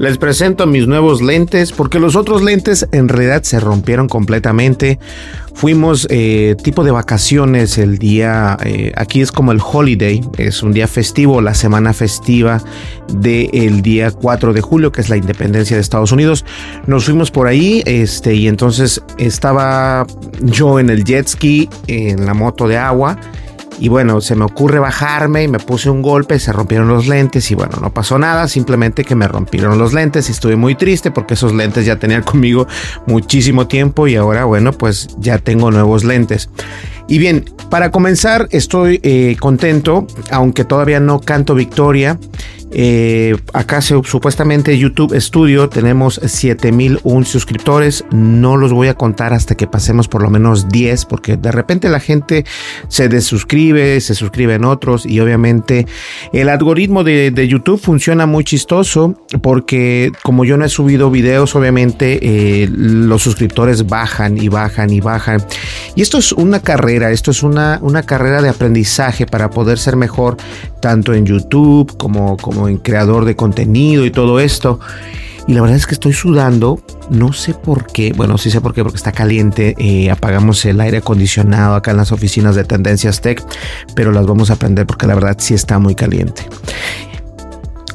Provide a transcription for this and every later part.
Les presento mis nuevos lentes porque los otros lentes en realidad se rompieron completamente. Fuimos eh, tipo de vacaciones el día, eh, aquí es como el holiday, es un día festivo, la semana festiva del día 4 de julio, que es la independencia de Estados Unidos. Nos fuimos por ahí este, y entonces estaba yo en el jet ski, en la moto de agua y bueno, se me ocurre bajarme y me puse un golpe, se rompieron los lentes y bueno, no pasó nada, simplemente que me rompieron los lentes y estuve muy triste porque esos lentes ya tenían conmigo muchísimo tiempo y ahora bueno, pues ya tengo nuevos lentes. Y bien, para comenzar estoy eh, contento, aunque todavía no canto victoria. Eh, acá supuestamente YouTube Studio tenemos 7001 suscriptores. No los voy a contar hasta que pasemos por lo menos 10, porque de repente la gente se desuscribe, se suscribe en otros y obviamente el algoritmo de, YouTube funciona muy chistoso porque como yo no he subido videos, obviamente eh, los suscriptores bajan y bajan y bajan. Y esto es una carrera, esto es una, una carrera de aprendizaje para poder ser mejor tanto en YouTube como, como en creador de contenido y todo esto. Y la verdad es que estoy sudando, no sé por qué, bueno, sí sé por qué, porque está caliente, eh, apagamos el aire acondicionado acá en las oficinas de Tendencias Tech, pero las vamos a prender porque la verdad sí está muy caliente.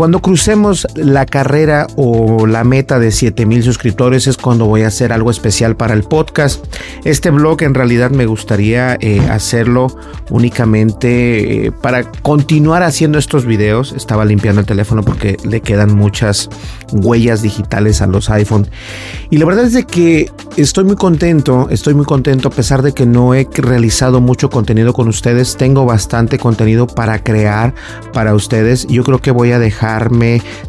Cuando crucemos la carrera o la meta de 7000 suscriptores es cuando voy a hacer algo especial para el podcast. Este blog en realidad me gustaría eh, hacerlo únicamente eh, para continuar haciendo estos videos. Estaba limpiando el teléfono porque le quedan muchas huellas digitales a los iPhone. Y la verdad es de que estoy muy contento, estoy muy contento a pesar de que no he realizado mucho contenido con ustedes. Tengo bastante contenido para crear para ustedes. Yo creo que voy a dejar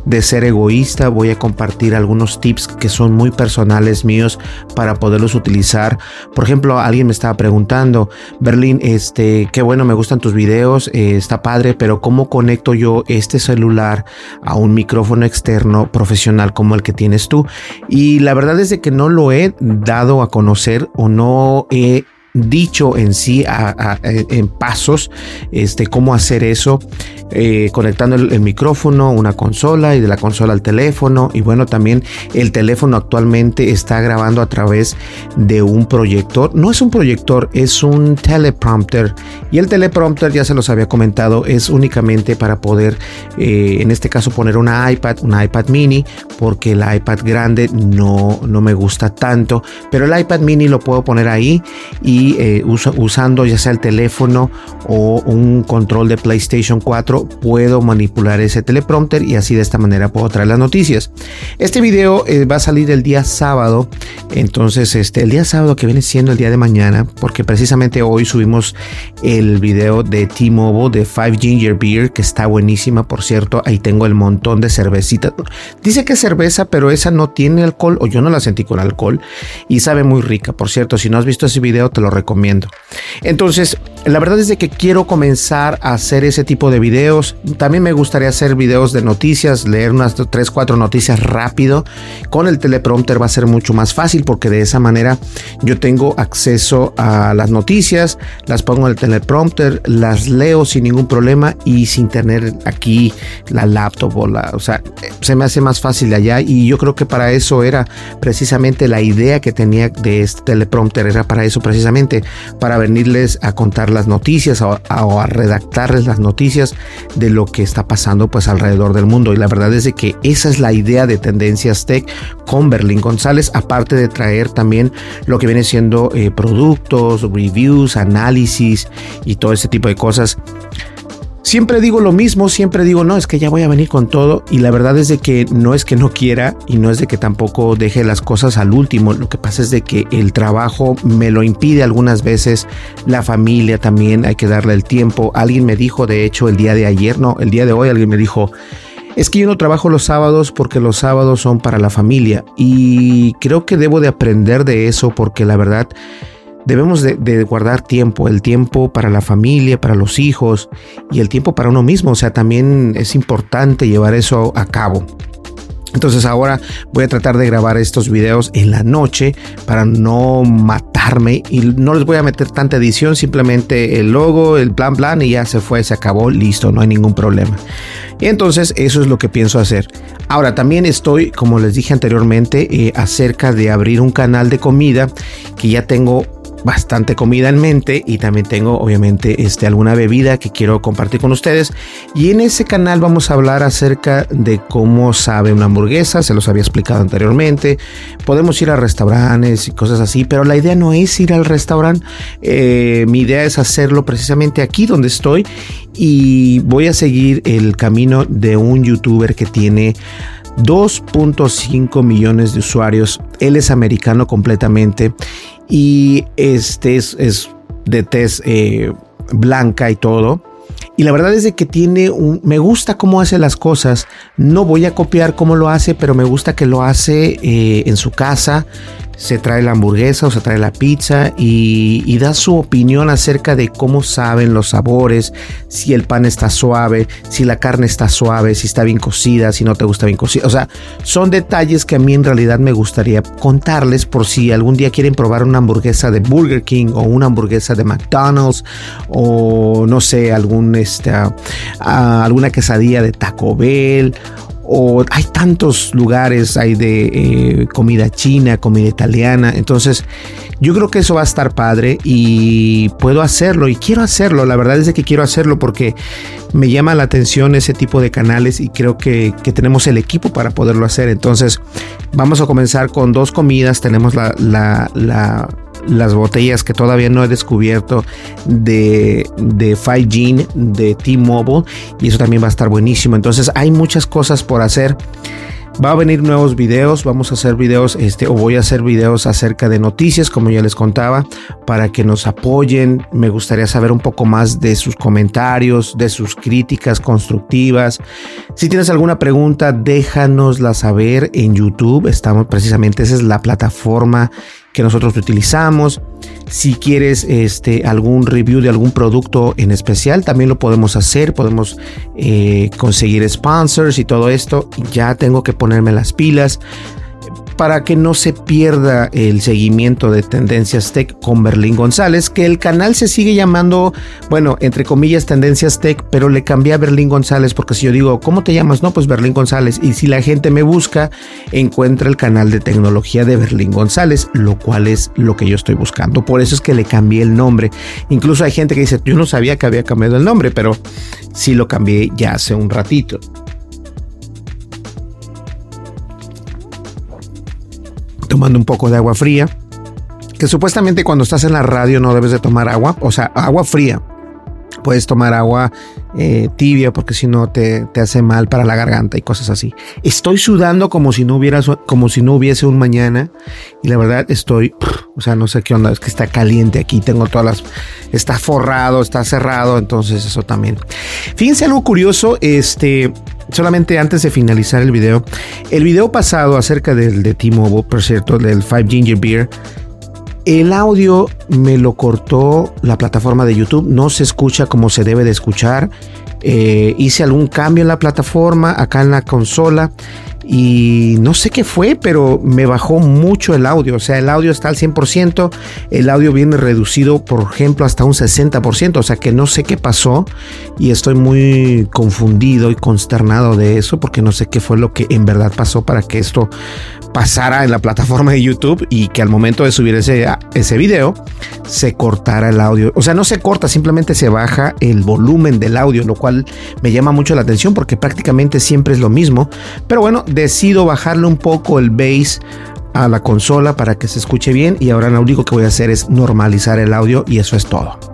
de ser egoísta, voy a compartir algunos tips que son muy personales míos para poderlos utilizar. Por ejemplo, alguien me estaba preguntando, Berlín, este, qué bueno, me gustan tus videos, eh, está padre, pero ¿cómo conecto yo este celular a un micrófono externo profesional como el que tienes tú? Y la verdad es de que no lo he dado a conocer o no he dicho en sí en pasos este cómo hacer eso eh, conectando el, micrófono una consola y de la consola al teléfono. Y bueno también el teléfono actualmente está grabando a través de un proyector. No es un proyector es un teleprompter. Y el teleprompter ya se los había comentado es únicamente para poder eh, en este caso poner una iPad una iPad mini porque el iPad grande no no me gusta tanto. Pero el iPad mini lo puedo poner ahí y eh, usando ya sea el teléfono o un control de PlayStation 4 puedo manipular ese teleprompter y así de esta manera puedo traer las noticias. Este video eh, va a salir el día sábado, entonces este, el día sábado que viene siendo el día de mañana, porque precisamente hoy subimos el video de T-Mobile de 5 Ginger Beer, que está buenísima, por cierto, ahí tengo el montón de cervecita. Dice que es cerveza, pero esa no tiene alcohol, o yo no la sentí con alcohol, y sabe muy rica, por cierto, si no has visto ese video te lo recomiendo. Entonces, la verdad es de que quiero comenzar a hacer ese tipo de videos. También me gustaría hacer videos de noticias, leer unas 3, 4 noticias rápido. Con el teleprompter va a ser mucho más fácil porque de esa manera yo tengo acceso a las noticias, las pongo en el teleprompter, las leo sin ningún problema y sin tener aquí la laptop o la, o sea, se me hace más fácil de allá y yo creo que para eso era precisamente la idea que tenía de este teleprompter, era para eso precisamente, para venirles a contar las noticias o a, redactarles las noticias de lo que está pasando pues alrededor del mundo. Y la verdad es de que esa es la idea de Tendencias Tech con Berlín González, aparte de traer también lo que viene siendo eh, productos, reviews, análisis y todo ese tipo de cosas Siempre digo lo mismo, siempre digo, no, es que ya voy a venir con todo y la verdad es de que no es que no quiera y no es de que tampoco deje las cosas al último, lo que pasa es de que el trabajo me lo impide algunas veces, la familia también hay que darle el tiempo. Alguien me dijo, de hecho, el día de ayer, no, el día de hoy alguien me dijo, es que yo no trabajo los sábados porque los sábados son para la familia y creo que debo de aprender de eso porque la verdad Debemos de, guardar tiempo, el tiempo para la familia, para los hijos y el tiempo para uno mismo. O sea, también es importante llevar eso a cabo. Entonces ahora voy a tratar de grabar estos videos en la noche para no matarme y no les voy a meter tanta edición, simplemente el logo, el plan plan y ya se fue, se acabó, listo, no hay ningún problema. Y entonces eso es lo que pienso hacer. Ahora también estoy, como les dije anteriormente, eh, acerca de abrir un canal de comida que ya tengo bastante comida en mente y también tengo obviamente este, alguna bebida que quiero compartir con ustedes. Y en ese canal vamos a hablar acerca de cómo sabe una hamburguesa, se los había explicado anteriormente. Podemos ir a restaurantes y cosas así, pero la idea no es ir al restaurante. Eh, mi idea es hacerlo precisamente aquí donde estoy y voy a seguir el camino de un youtuber que tiene 2.5 millones de usuarios. Él es americano completamente y este es, de tez eh, blanca y todo. Y la verdad es de que tiene un... Me gusta cómo hace las cosas. No voy a copiar cómo lo hace, pero me gusta que lo hace eh, en su casa se trae la hamburguesa o se trae la pizza y, da su opinión acerca de cómo saben los sabores, si el pan está suave, si la carne está suave, si está bien cocida, si no te gusta bien cocida. O sea, son detalles que a mí en realidad me gustaría contarles por si algún día quieren probar una hamburguesa de Burger King o una hamburguesa de McDonald's o no sé, algún, este, ah, alguna quesadilla de Taco Bell o hay tantos lugares, hay de eh, comida china, comida italiana, entonces yo creo que eso va a estar padre y puedo hacerlo y quiero hacerlo, la verdad es que quiero hacerlo porque me llama la atención ese tipo de canales y creo que, tenemos el equipo para poderlo hacer, entonces vamos a comenzar con dos comidas, tenemos la, la las botellas que todavía no he descubierto de, de 5G de T-Mobile y eso también va a estar buenísimo. Entonces hay muchas cosas por hacer. Va a venir nuevos videos, vamos a hacer videos, este, o voy a hacer videos acerca de noticias, como ya les contaba, para que nos apoyen. Me gustaría saber un poco más de sus comentarios, de sus críticas constructivas. Si tienes alguna pregunta, déjanosla saber en YouTube. Estamos precisamente, esa es la plataforma que nosotros utilizamos. Si quieres este, algún review de algún producto en especial, también lo podemos hacer. Podemos eh, conseguir sponsors y todo esto. Ya tengo que ponerme las pilas para que no se pierda el seguimiento de Tendencias Tech con Berlín González, que el canal se sigue llamando, bueno, entre comillas Tendencias Tech, pero le cambié a Berlín González porque si yo digo, ¿cómo te llamas? No, pues Berlín González. Y si la gente me busca, encuentra el canal de tecnología de Berlín González, lo cual es lo que yo estoy buscando. Por eso es que le cambié el nombre. Incluso hay gente que dice, yo no sabía que había cambiado el nombre, pero sí lo cambié ya hace un ratito. Tomando un poco de agua fría, que supuestamente cuando estás en la radio no debes de tomar agua, o sea, agua fría. Puedes tomar agua eh, tibia porque si no te, te, hace mal para la garganta y cosas así. Estoy sudando como si no hubiera, como si no hubiese un mañana y la verdad estoy, o sea, no sé qué onda, es que está caliente aquí, tengo todas las, está forrado, está cerrado, entonces eso también. Fíjense algo curioso, este, solamente antes de finalizar el video, el video pasado acerca del de T-Mobile, por cierto, del 5 Ginger Beer, El audio me lo cortó la plataforma de YouTube, no se escucha como se debe de escuchar. Eh, hice algún cambio en la plataforma, acá en la consola y no sé qué fue, pero me bajó mucho el audio. O sea, el audio está al 100%, el audio viene reducido, por ejemplo, hasta un 60%. O sea, que no sé qué pasó y estoy muy confundido y consternado de eso porque no sé qué fue lo que en verdad pasó para que esto pasara en la plataforma de YouTube y que al momento de subir ese, ese video se cortara el audio. O sea, no se corta, simplemente se baja el volumen del audio, lo cual me llama mucho la atención porque prácticamente siempre es lo mismo. Pero bueno, decido bajarle un poco el bass a la consola para que se escuche bien y ahora lo único que voy a hacer es normalizar el audio y eso es todo.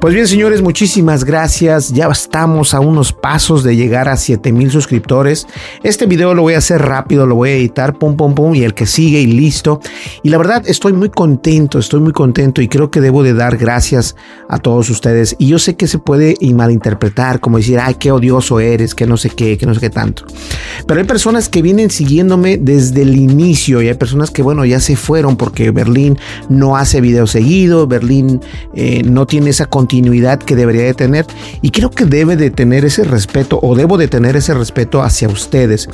Pues bien, señores, muchísimas gracias. Ya estamos a unos pasos de llegar a 7000 suscriptores. Este video lo voy a hacer rápido, lo voy a editar, pum, pum, pum, y el que sigue y listo. Y la verdad, estoy muy contento, estoy muy contento y creo que debo de dar gracias a todos ustedes. Y yo sé que se puede malinterpretar, como decir, ay, qué odioso eres, que no sé qué, que no sé qué tanto. Pero hay personas que vienen siguiéndome desde el inicio y hay personas que, bueno, ya se fueron porque Berlín no hace video seguido, Berlín eh, no tiene esa continuidad que debería de tener. Y creo que debe de tener ese respeto o debo de tener ese respeto hacia ustedes.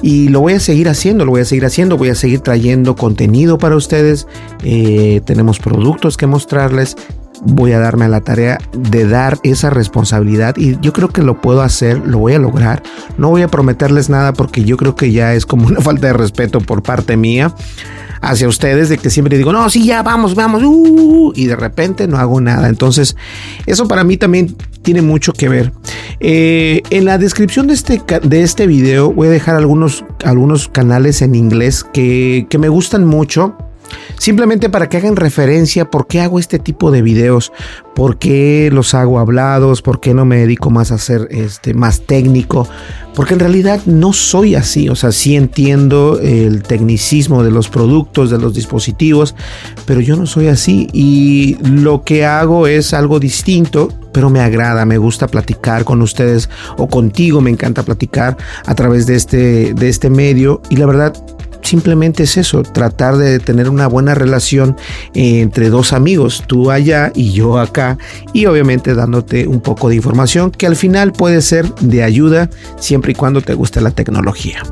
Y lo voy a seguir haciendo, lo voy a seguir haciendo, voy a seguir trayendo contenido para ustedes, eh, tenemos productos que mostrarles. Voy a darme la tarea de dar esa responsabilidad y yo creo que lo puedo hacer, lo voy a lograr. No voy a prometerles nada porque yo creo que ya es como una falta de respeto por parte mía hacia ustedes de que siempre digo, no, sí, ya vamos, vamos, uh", y de repente no hago nada. Entonces, eso para mí también tiene mucho que ver. Eh, en la descripción de este, de este video voy a dejar algunos, algunos canales en inglés que, que me gustan mucho Simplemente para que hagan referencia por qué hago este tipo de videos, por qué los hago hablados, por qué no me dedico más a ser este, más técnico, porque en realidad no soy así, o sea, sí entiendo el tecnicismo de los productos, de los dispositivos, pero yo no soy así. Y lo que hago es algo distinto, pero me agrada, me gusta platicar con ustedes o contigo, me encanta platicar a través de este, de este medio. Y la verdad simplemente es eso, tratar de tener una buena relación entre dos amigos, tú allá y yo acá, y obviamente dándote un poco de información que al final puede ser de ayuda siempre y cuando te guste la tecnología.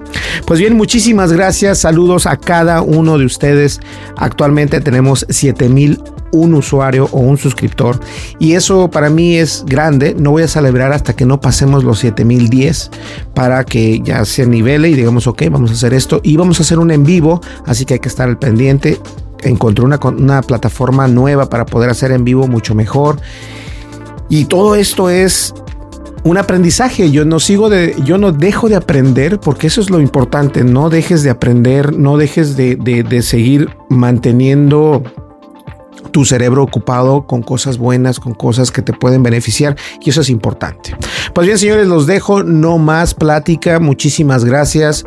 Pues bien, muchísimas gracias, saludos a cada uno de ustedes. Actualmente tenemos 7000 un usuario o un suscriptor. Y eso para mí es grande. No voy a celebrar hasta que no pasemos los 7010 para que ya se nivele y digamos, ok, vamos a hacer esto. Y vamos a hacer un en vivo, así que hay que estar al pendiente. Encontré una, una plataforma nueva para poder hacer en vivo mucho mejor. Y todo esto es un aprendizaje. Yo no sigo de, yo no dejo de aprender porque eso es lo importante. No dejes de aprender, no dejes de, de seguir manteniendo tu cerebro ocupado con cosas buenas, con cosas que te pueden beneficiar y eso es importante. Pues bien, señores, los dejo, no más plática, muchísimas gracias.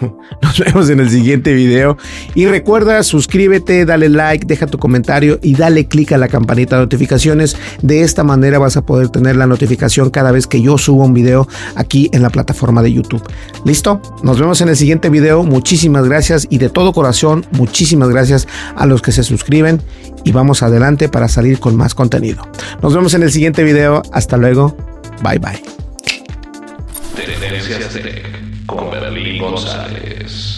Nos vemos en el siguiente video. Y recuerda, suscríbete, dale like, deja tu comentario y dale click a la campanita de notificaciones. De esta manera vas a poder tener la notificación cada vez que yo subo un video aquí en la plataforma de YouTube. ¿Listo? Nos vemos en el siguiente video. Muchísimas gracias y de todo corazón, muchísimas gracias a los que se suscriben y vamos adelante para salir con más contenido. Nos vemos en el siguiente video. Hasta luego. Bye bye. Con Berlín González.